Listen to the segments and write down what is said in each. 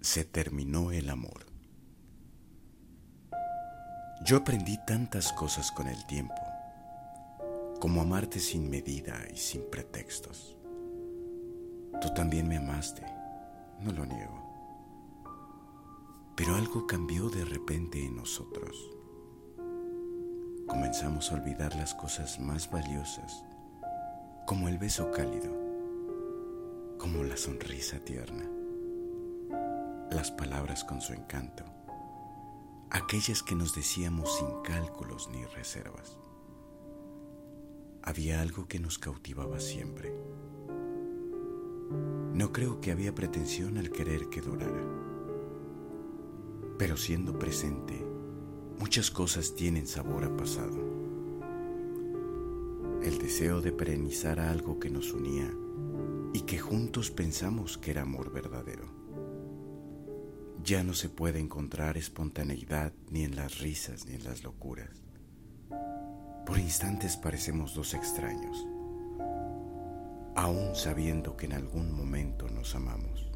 Se terminó el amor. Yo aprendí tantas cosas con el tiempo, como amarte sin medida y sin pretextos. Tú también me amaste, no lo niego. Pero algo cambió de repente en nosotros. Comenzamos a olvidar las cosas más valiosas, como el beso cálido, como la sonrisa tierna las palabras con su encanto, aquellas que nos decíamos sin cálculos ni reservas. Había algo que nos cautivaba siempre. No creo que había pretensión al querer que durara, pero siendo presente, muchas cosas tienen sabor a pasado. El deseo de perenizar algo que nos unía y que juntos pensamos que era amor verdadero ya no se puede encontrar espontaneidad ni en las risas ni en las locuras. Por instantes parecemos dos extraños, aún sabiendo que en algún momento nos amamos.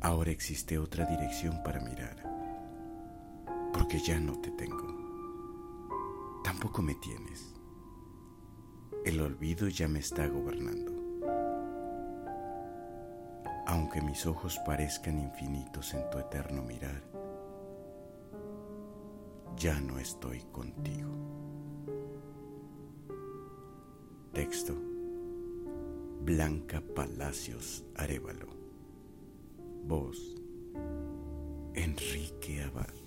Ahora existe otra dirección para mirar, porque ya no te tengo. Tampoco me tienes. El olvido ya me está gobernando aunque mis ojos parezcan infinitos en tu eterno mirar, ya no estoy contigo. Texto Blanca Palacios Arevalo. Voz Enrique Abad.